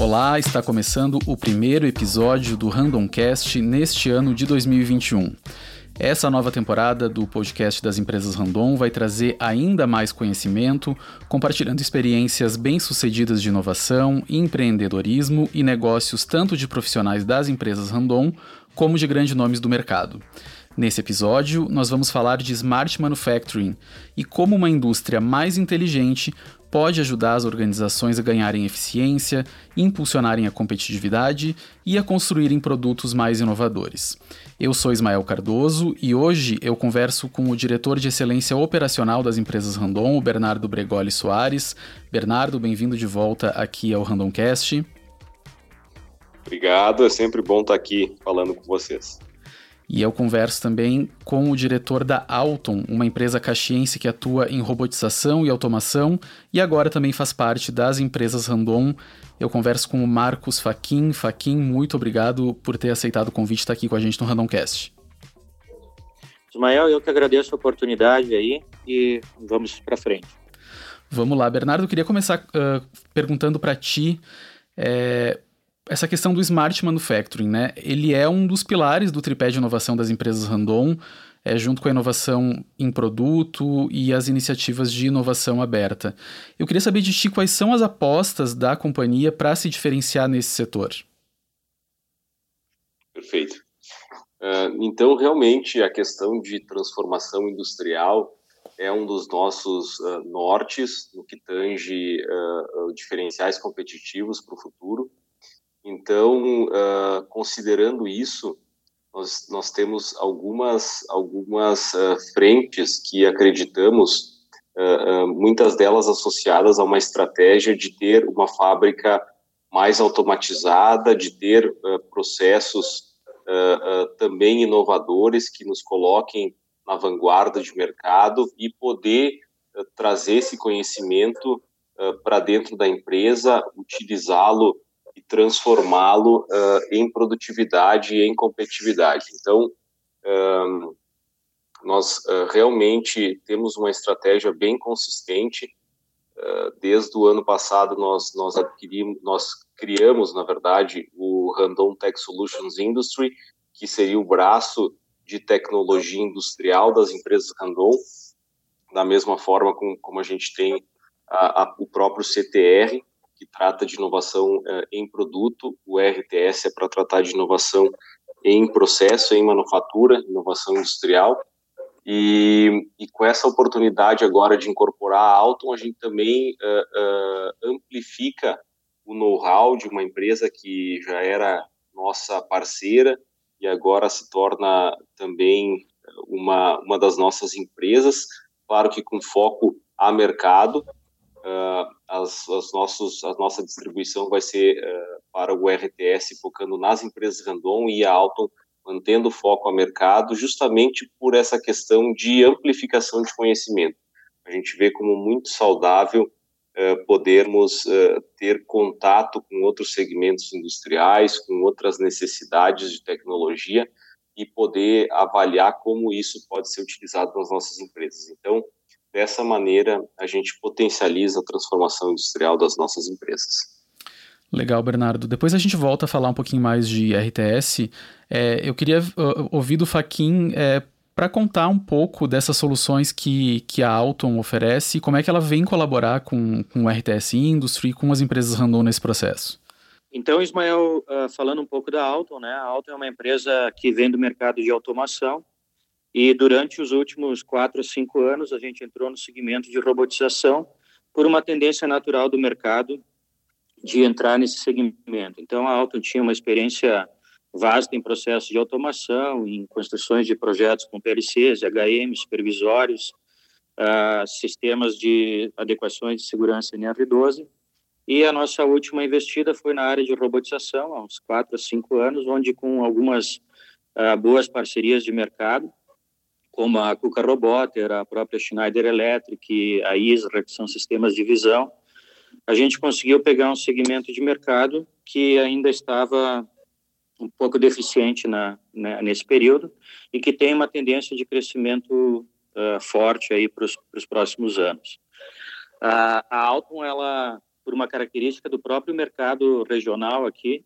Olá, está começando o primeiro episódio do Randomcast neste ano de 2021. Essa nova temporada do podcast das empresas Randon vai trazer ainda mais conhecimento, compartilhando experiências bem-sucedidas de inovação, empreendedorismo e negócios tanto de profissionais das empresas Randon como de grandes nomes do mercado. Nesse episódio, nós vamos falar de Smart Manufacturing e como uma indústria mais inteligente pode ajudar as organizações a ganharem eficiência, impulsionarem a competitividade e a construírem produtos mais inovadores. Eu sou Ismael Cardoso e hoje eu converso com o diretor de excelência operacional das empresas Randon, o Bernardo Bregoli Soares. Bernardo, bem-vindo de volta aqui ao Randomcast. Obrigado, é sempre bom estar aqui falando com vocês. E eu converso também com o diretor da Alton, uma empresa caxiense que atua em robotização e automação e agora também faz parte das empresas Randon. Eu converso com o Marcos Faquin. Faquin, muito obrigado por ter aceitado o convite de estar aqui com a gente no Randomcast. Ismael, eu que agradeço a oportunidade aí e vamos para frente. Vamos lá, Bernardo, eu queria começar uh, perguntando para ti. É, essa questão do smart manufacturing, né? Ele é um dos pilares do tripé de inovação das empresas Randon, é, junto com a inovação em produto e as iniciativas de inovação aberta. Eu queria saber de ti quais são as apostas da companhia para se diferenciar nesse setor. Perfeito. Uh, então, realmente, a questão de transformação industrial é um dos nossos uh, nortes no que tange uh, diferenciais competitivos para o futuro. Então, uh, considerando isso, nós, nós temos algumas, algumas uh, frentes que acreditamos, uh, muitas delas associadas a uma estratégia de ter uma fábrica mais automatizada, de ter processos também inovadores que nos coloquem na vanguarda de mercado e poder trazer esse conhecimento para dentro da empresa, utilizá-lo e transformá-lo uh, em produtividade e em competitividade. Então, um, nós uh, realmente temos uma estratégia bem consistente. Uh, desde o ano passado, nós, nós adquirimos, nós criamos, na verdade, o Randon Tech Solutions Industry, que seria o braço de tecnologia industrial das empresas Randon, da mesma forma como, como a gente tem a, a, o próprio CTR, que trata de inovação uh, em produto, o RTS é para tratar de inovação em processo, em manufatura, inovação industrial. E, e, com essa oportunidade agora de incorporar a Alton, a gente também uh, uh, amplifica o know-how de uma empresa que já era nossa parceira e agora se torna também uma, uma das nossas empresas, claro que com foco a mercado, uh, as, as nossos, a nossa distribuição vai ser uh, para o RTS focando nas empresas Randon e a Alton mantendo foco ao mercado, justamente por essa questão de amplificação de conhecimento. A gente vê como muito saudável uh, podermos ter contato com outros segmentos industriais, com outras necessidades de tecnologia e poder avaliar como isso pode ser utilizado nas nossas empresas. Então, Dessa maneira, a gente potencializa a transformação industrial das nossas empresas. Legal, Bernardo. Depois a gente volta a falar um pouquinho mais de RTS. É, eu queria uh, ouvir do Faquin é, para contar um pouco dessas soluções que, que a Alton oferece e como é que ela vem colaborar com, com o RTS Industry e com as empresas Randon nesse processo. Então, Ismael, uh, falando um pouco da Alton, né? A Alton é uma empresa que vem do mercado de automação e durante os últimos quatro a cinco anos, a gente entrou no segmento de robotização por uma tendência natural do mercado de entrar nesse segmento. Então, a Alton tinha uma experiência vasta em processos de automação, em construções de projetos com PLCs, HM, supervisórios, uh, sistemas de adequações de segurança NR12. E a nossa última investida foi na área de robotização, há uns quatro a cinco anos, onde com algumas uh, boas parcerias de mercado, como a Kuka Roboter, a própria Schneider Electric, a ISRA, que são sistemas de visão, a gente conseguiu pegar um segmento de mercado que ainda estava um pouco deficiente na, né, nesse período e que tem uma tendência de crescimento uh, forte aí para os próximos anos. Uh, a Alton, ela, por uma característica do próprio mercado regional aqui,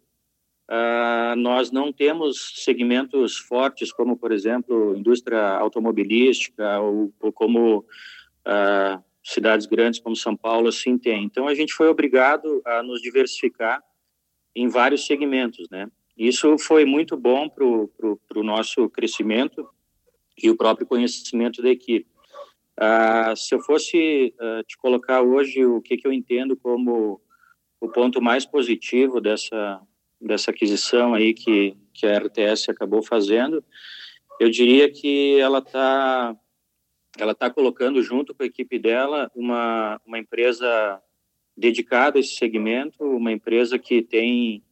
uh, nós não temos segmentos fortes como, por exemplo, indústria automobilística ou, ou como uh, cidades grandes como São Paulo assim tem. Então a gente foi obrigado a nos diversificar em vários segmentos, né? Isso foi muito bom para o nosso crescimento e o próprio conhecimento da equipe. Uh, se eu fosse te colocar hoje o que, que eu entendo como o ponto mais positivo dessa dessa aquisição aí que que a RTS acabou fazendo, eu diria que ela está ela está colocando junto com a equipe dela uma uma empresa dedicada a esse segmento, uma empresa que tem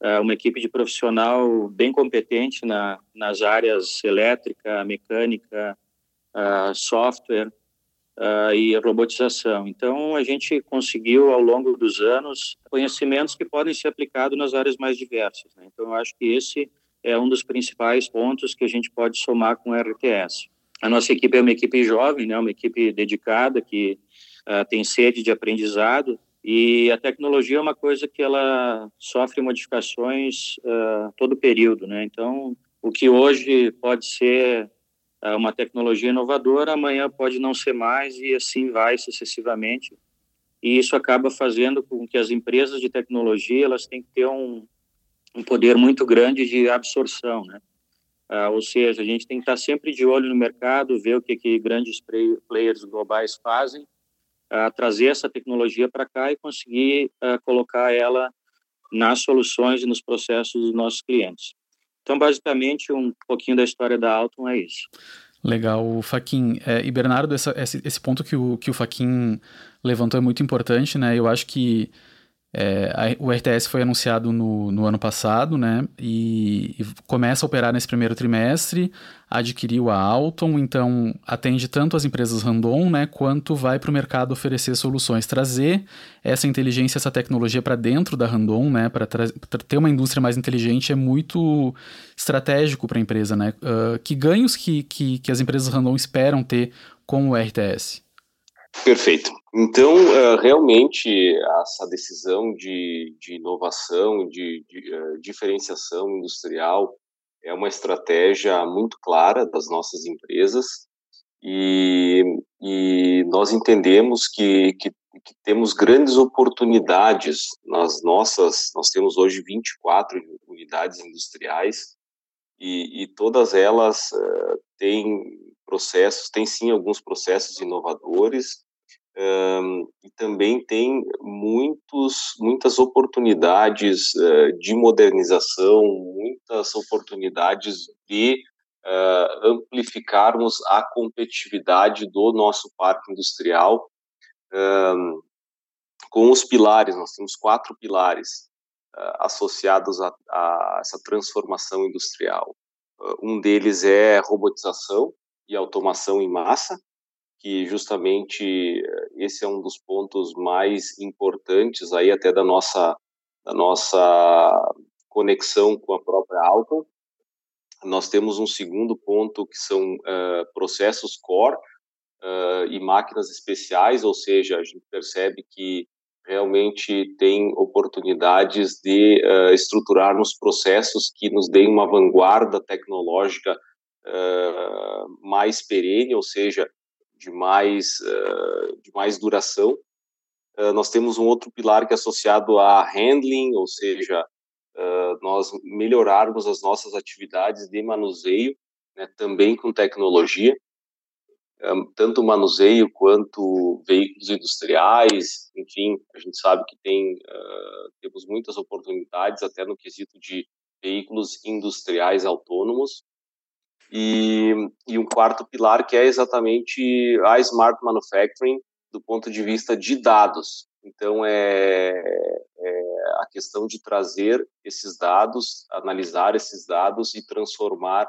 uh, uma equipe de profissional bem competente na, nas áreas elétrica, mecânica, uh, software uh, e robotização. Então, a gente conseguiu, ao longo dos anos, conhecimentos que podem ser aplicados nas áreas mais diversas. Né? Então, eu acho que esse é um dos principais pontos que a gente pode somar com o RTS. A nossa equipe é uma equipe jovem, né? uma equipe dedicada, que uh, tem sede de aprendizado, e a tecnologia é uma coisa que ela sofre modificações uh, todo período, né? Então, o que hoje pode ser uma tecnologia inovadora, amanhã pode não ser mais e assim vai sucessivamente. E isso acaba fazendo com que as empresas de tecnologia elas têm que ter um, um poder muito grande de absorção, né? Uh, ou seja, a gente tem que estar sempre de olho no mercado, ver o que, que grandes players globais fazem uh, trazer essa tecnologia para cá e conseguir uh, colocar ela nas soluções e nos processos dos nossos clientes. Então, basicamente, um pouquinho da história da Alton é isso. Legal, Faquin. É, e Bernardo, essa, esse, esse, ponto que o, que o Faquin levantou é muito importante, né? Eu acho que é, a, o RTS foi anunciado no, no ano passado, né? E, e, começa a operar nesse primeiro trimestre, adquiriu a Alton, então atende tanto as empresas random, né? Quanto vai para o mercado oferecer soluções, trazer essa inteligência, essa tecnologia para dentro da random, né? Para ter uma indústria mais inteligente é muito estratégico para a empresa, né? Uh, que ganhos que, que, que as empresas random esperam ter com o RTS? Perfeito. Então, uh, realmente, essa decisão de, de inovação, de, de uh, diferenciação industrial, é uma estratégia muito clara das nossas empresas e, e nós entendemos que, que, que, temos grandes oportunidades nas nossas. Nós temos hoje 24 unidades industriais e, e todas elas uh, têm processos, têm sim alguns processos inovadores um, e também tem muitos, muitas oportunidades uh, de modernização, muitas oportunidades de uh, amplificarmos a competitividade do nosso parque industrial um, com os pilares. Nós temos quatro pilares uh, associados a, a, essa transformação industrial. um deles é robotização e automação em massa, que justamente eh, esse é um dos pontos mais importantes aí até da nossa da nossa conexão com a própria Alcon. Nós temos um segundo ponto que são uh, processos core uh, e máquinas especiais, ou seja, a gente percebe que realmente tem oportunidades de uh, estruturarmos processos que nos deem uma vanguarda tecnológica mais perene, ou seja, de mais, uh, de mais duração. Uh, nós temos um outro pilar que é associado a handling, ou seja, nós melhorarmos as nossas atividades de manuseio, né, também com tecnologia, um, tanto manuseio quanto veículos industriais, enfim, a gente sabe que tem, temos muitas oportunidades até no quesito de veículos industriais autônomos, e, e um quarto pilar que é exatamente a Smart Manufacturing do ponto de vista de dados. Então, é, é, a questão de trazer esses dados, analisar esses dados e transformar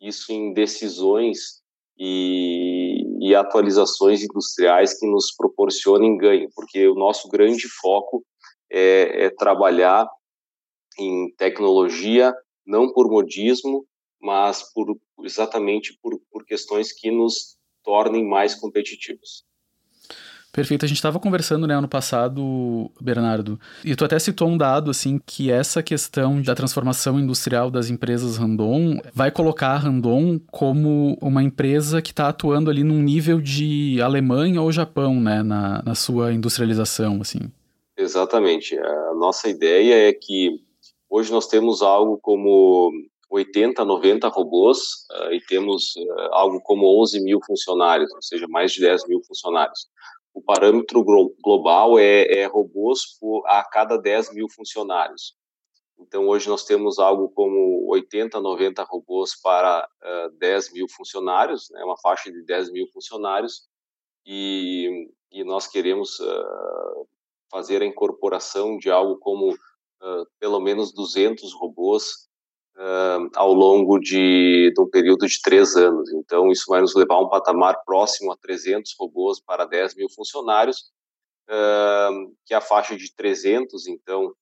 isso em decisões e, e atualizações industriais que nos proporcionem ganho, porque o nosso grande foco é, é trabalhar em tecnologia, não por modismo, mas por, exatamente por, por questões que nos tornem mais competitivos. Perfeito. A gente estava conversando, né, ano passado, Bernardo, e tu até citou um dado, assim, que essa questão da transformação industrial das empresas Randon vai colocar a Randon como uma empresa que está atuando ali num nível de Alemanha ou Japão, né, na, na sua industrialização, assim. Exatamente. A nossa ideia é que hoje nós temos algo como 80, 90 robôs uh, e temos uh, algo como 11 mil funcionários, ou seja, mais de 10 mil funcionários o parâmetro global é, é robôs por, a cada 10 mil funcionários. Então, hoje nós temos algo como 80, 90 robôs para uh, 10 mil funcionários, né, uma faixa de 10 mil funcionários, e, e nós queremos uh, fazer a incorporação de algo como uh, pelo menos 200 robôs uh, ao longo de, de, um período de três anos. Então, isso vai nos levar a um patamar próximo a 300 robôs para 10 mil funcionários, uh, que é a faixa de 300, então,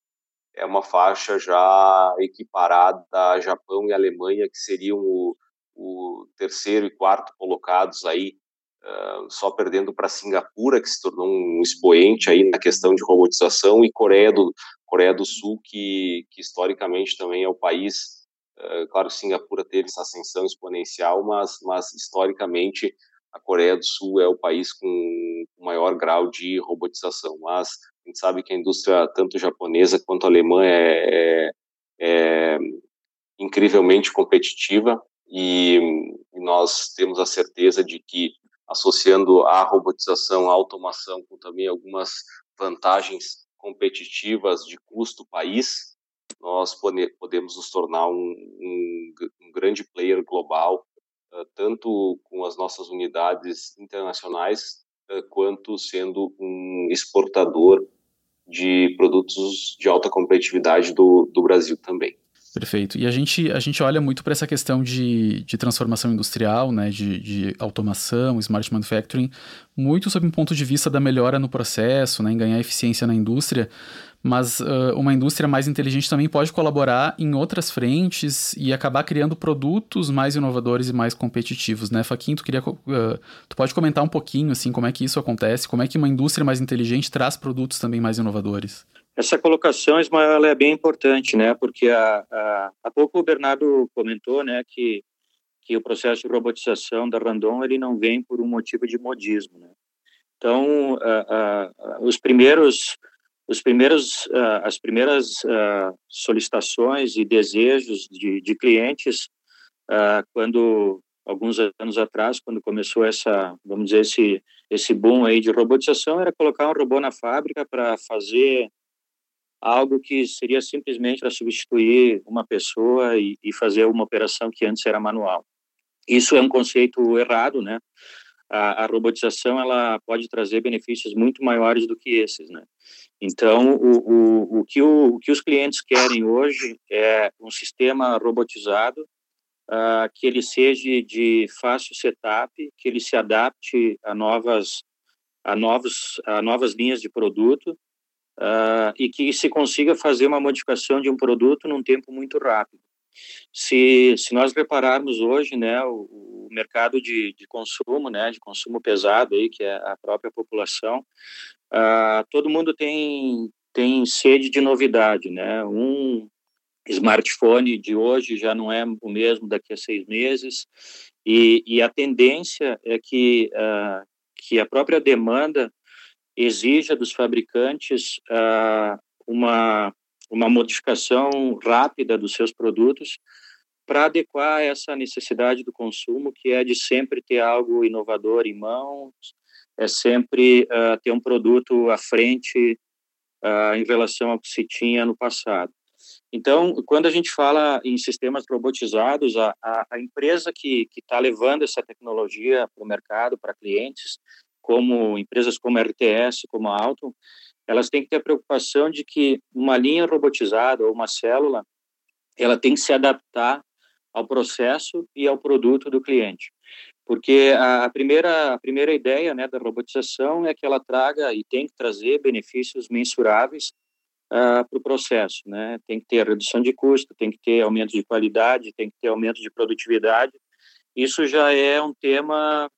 é uma faixa já equiparada a Japão e Alemanha, que seriam o, o terceiro e quarto colocados aí, uh, só perdendo para Singapura, que se tornou um expoente aí na questão de robotização, e Coreia do, Coreia do Sul, que, que historicamente também é o país Uh, claro, Singapura teve essa ascensão exponencial, mas, mas historicamente a Coreia do Sul é o país com o maior grau de robotização. Mas a gente sabe que a indústria, tanto japonesa quanto alemã, é, é, é incrivelmente competitiva e, e nós temos a certeza de que, associando a robotização, a automação, com também algumas vantagens competitivas de custo país, nós podemos nos tornar um, um, um grande player global, uh, tanto com as nossas unidades internacionais, uh, quanto sendo um exportador de produtos de alta competitividade do, do Brasil também. Perfeito. E a gente, a gente olha muito para essa questão de, de transformação industrial, né, de, de automação, smart manufacturing, muito sob um ponto de vista da melhora no processo, né, em ganhar eficiência na indústria, mas uh, uma indústria mais inteligente também pode colaborar em outras frentes e acabar criando produtos mais inovadores e mais competitivos, né? Faquinho, tu, queria, uh, tu pode comentar um pouquinho, assim, como é que isso acontece, como é que uma indústria mais inteligente traz produtos também mais inovadores? Essa colocação, Ismael, é bem importante, né? Porque a, a, há pouco o Bernardo comentou, né, que, que o processo de robotização da Randon, ele não vem por um motivo de modismo, né? Então, os primeiros os primeiros, uh, as primeiras uh, solicitações e desejos de, de clientes, uh, quando alguns anos atrás, quando começou essa, vamos dizer esse esse boom aí de robotização, era colocar um robô na fábrica para fazer algo que seria simplesmente para substituir uma pessoa e, e fazer uma operação que antes era manual. Isso é um conceito errado, né? A, a robotização ela pode trazer benefícios muito maiores do que esses, né? Então, o, o, o, que o, o que os clientes querem hoje é um sistema robotizado uh, que ele seja de fácil setup, que ele se adapte a novas a novos a novas linhas de produto uh, e que se consiga fazer uma modificação de um produto num tempo muito rápido. Se, se nós repararmos hoje, né, o, o mercado de, de consumo, né, de consumo pesado aí, que é a própria população, Uh, todo mundo tem, tem sede de novidade, né? Um smartphone de hoje já não é o mesmo daqui a seis meses, e, e a tendência é que, uh, que a própria demanda exija dos fabricantes uh, uma, uma modificação rápida dos seus produtos para adequar essa necessidade do consumo, que é de sempre ter algo inovador em mãos, é sempre uh, ter um produto à frente uh, em relação ao que se tinha no passado. Então, quando a gente fala em sistemas robotizados, a, a, a empresa que está levando essa tecnologia para o mercado, para clientes, como empresas como a RTS, como a Alton, elas têm que ter a preocupação de que uma linha robotizada ou uma célula, ela tem que se adaptar ao processo e ao produto do cliente porque a, primeira a primeira ideia né da robotização é que ela traga e tem que trazer benefícios mensuráveis uh, ah, para o processo né tem que ter redução de custo tem que ter aumento de qualidade tem que ter aumento de produtividade isso já é um tema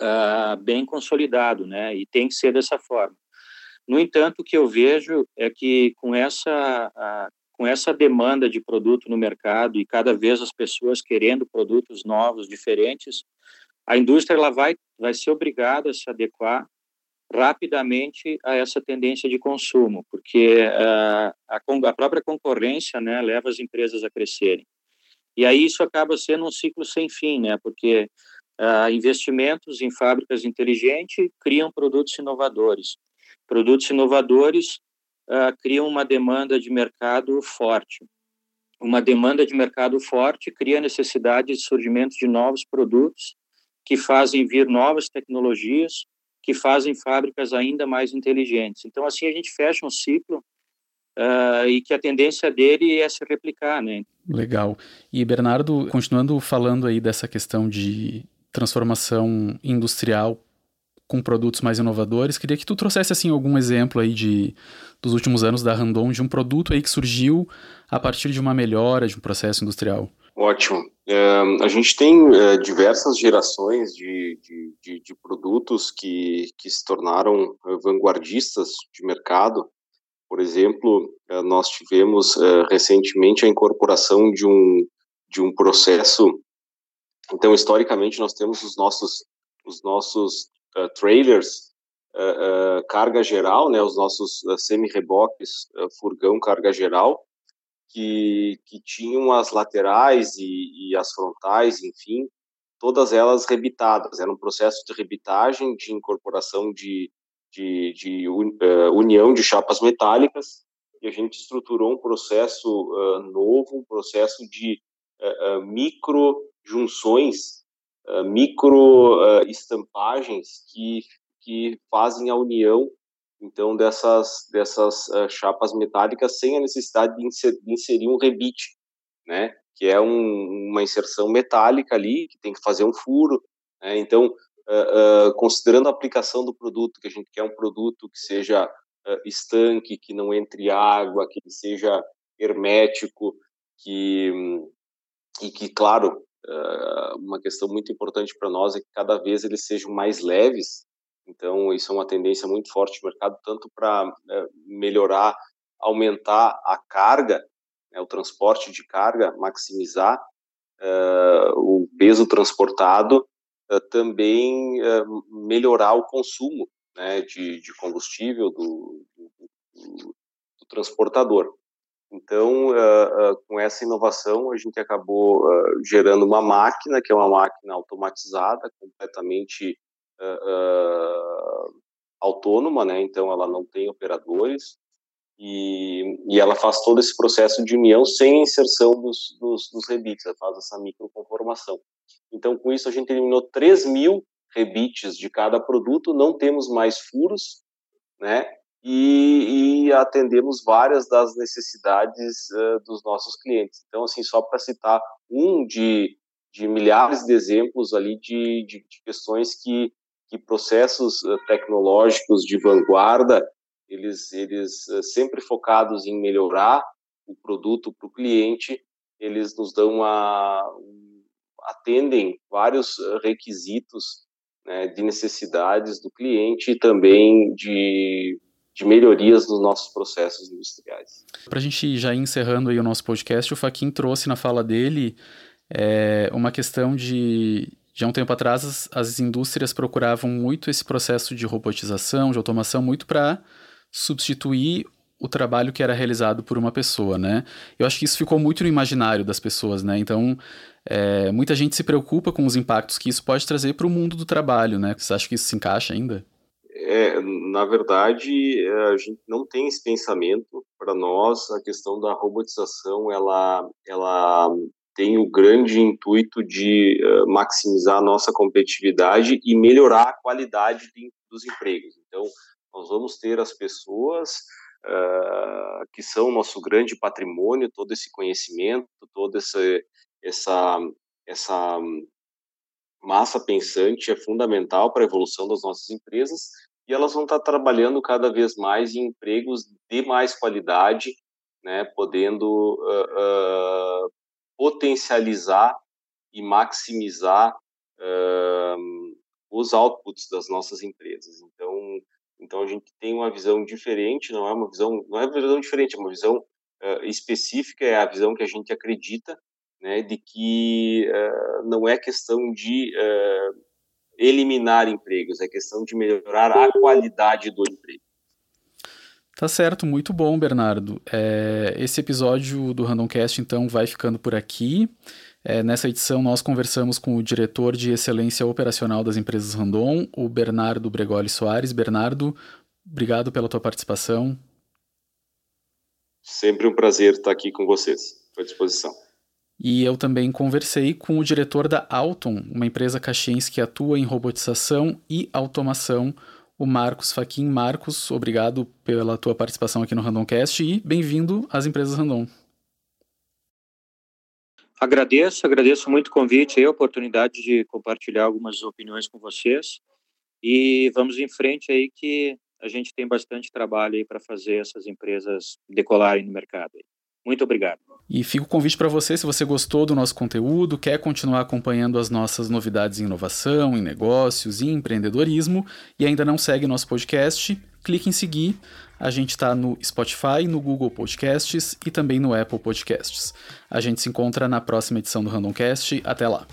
uh, bem consolidado, né? E tem que ser dessa forma. No entanto, o que eu vejo é que com essa uh, com essa demanda de produto no mercado e cada vez as pessoas querendo produtos novos, diferentes, a indústria ela vai vai ser obrigada a se adequar rapidamente a essa tendência de consumo, porque uh, a, a, própria concorrência né, leva as empresas a crescerem. E aí isso acaba sendo um ciclo sem fim, né, porque uh, investimentos em fábricas inteligentes criam produtos inovadores. Produtos inovadores uh, criam uma demanda de mercado forte. Uma demanda de mercado forte cria necessidade de surgimento de novos produtos que fazem vir novas tecnologias que fazem fábricas ainda mais inteligentes. Então, assim, a gente fecha um ciclo uh, e que a tendência dele é se replicar, né? Legal. E, Bernardo, continuando falando aí dessa questão de transformação industrial com produtos mais inovadores, queria que tu trouxesse, assim, algum exemplo aí de, dos últimos anos da Randon, de um produto aí que surgiu a partir de uma melhora de um processo industrial. Ótimo. É, a gente tem é, diversas gerações de, de, de, de, produtos que, que se tornaram é, vanguardistas de mercado. Por exemplo, é, nós tivemos recentemente a incorporação de um, de um processo. Então, historicamente, nós temos os nossos, os nossos uh, trailers, uh, carga geral, né, os nossos semi-reboques, furgão carga geral, que, que tinham as laterais e, e as frontais, enfim, todas elas rebitadas. Era um processo de rebitagem, de incorporação de, de, de uh, união de chapas metálicas, e a gente estruturou um processo uh, novo, um processo de uh, micro junções, micro estampagens que, que fazem a união então dessas dessas uh, chapas metálicas sem a necessidade de inserir, de inserir um rebite, né? Que é um, uma inserção metálica ali que tem que fazer um furo. Né? Então, uh, uh, considerando a aplicação do produto, que a gente quer um produto que seja estanque, que não entre água, que seja hermético, que e que claro uma questão muito importante para nós é que cada vez eles sejam mais leves então, isso é uma tendência muito forte no mercado, tanto para é, melhorar, aumentar a carga, né, o transporte de carga, maximizar é, o peso transportado, é, também é, melhorar o consumo né, de, de combustível do, do, do, do transportador. Então, uh, uh, com essa inovação, a gente acabou uh, gerando uma máquina, que é uma máquina automatizada, completamente autônoma, né? Então ela não tem operadores e, e ela faz todo esse processo de união sem inserção dos, dos, dos rebites, ela faz essa microconformação. Então com isso a gente eliminou 3 mil rebites de cada produto, não temos mais furos, né? E, e atendemos várias das necessidades uh, dos nossos clientes. Então, assim, só para citar um de, de milhares de exemplos ali de, de, de questões que que processos eh, tecnológicos de vanguarda, eles, eles eh, sempre focados em melhorar o produto para o cliente, eles nos dão uma, atendem vários requisitos né, de necessidades do cliente e também de, de melhorias nos nossos processos industriais. Para a gente já ir encerrando aí o nosso podcast, o Faquin trouxe na fala dele é, uma questão de, já um tempo atrás, as, as indústrias procuravam muito esse processo de robotização, de automação, muito para substituir o trabalho que era realizado por uma pessoa, né? Eu acho que isso ficou muito no imaginário das pessoas, né? Então, é, muita gente se preocupa com os impactos que isso pode trazer para o mundo do trabalho, né? Você acha que isso se encaixa ainda? É, na verdade, a gente não tem esse pensamento. Para nós, a questão da robotização, ela, ela tem o grande intuito de uh, maximizar a nossa competitividade e melhorar a qualidade de, dos empregos. Então, nós vamos ter as pessoas uh, que são nosso grande patrimônio, todo esse conhecimento, toda essa, essa, essa massa pensante é fundamental para a evolução das nossas empresas e elas vão estar trabalhando cada vez mais em empregos de mais qualidade, né, podendo uh, uh, potencializar e maximizar uh, os outputs das nossas empresas. Então, então a gente tem uma visão diferente, não é uma visão, não é uma visão diferente, é uma visão específica, é a visão que a gente acredita, né, de que não é questão de eliminar empregos, é questão de melhorar a qualidade do emprego. Tá certo, muito bom, Bernardo. É, esse episódio do Randomcast, então, vai ficando por aqui. É, nessa edição, nós conversamos com o diretor de excelência operacional das empresas Randon, o Bernardo Bregoli Soares. Bernardo, obrigado pela tua participação. Sempre um prazer estar aqui com vocês. À disposição. E eu também conversei com o diretor da Alton, uma empresa caxiense que atua em robotização e automação o Marcos Faquin. Marcos, obrigado pela tua participação aqui no Randomcast e bem-vindo às empresas Random. Agradeço, agradeço muito o convite e a oportunidade de compartilhar algumas opiniões com vocês. E vamos em frente aí que a gente tem bastante trabalho aí para fazer essas empresas decolarem no mercado. Muito obrigado. E fica o convite para você, se você gostou do nosso conteúdo, quer continuar acompanhando as nossas novidades em inovação, em negócios e empreendedorismo e ainda não segue nosso podcast, clique em seguir. A gente está no Spotify, no Google Podcasts e também no Apple Podcasts. A gente se encontra na próxima edição do Randomcast. Até lá!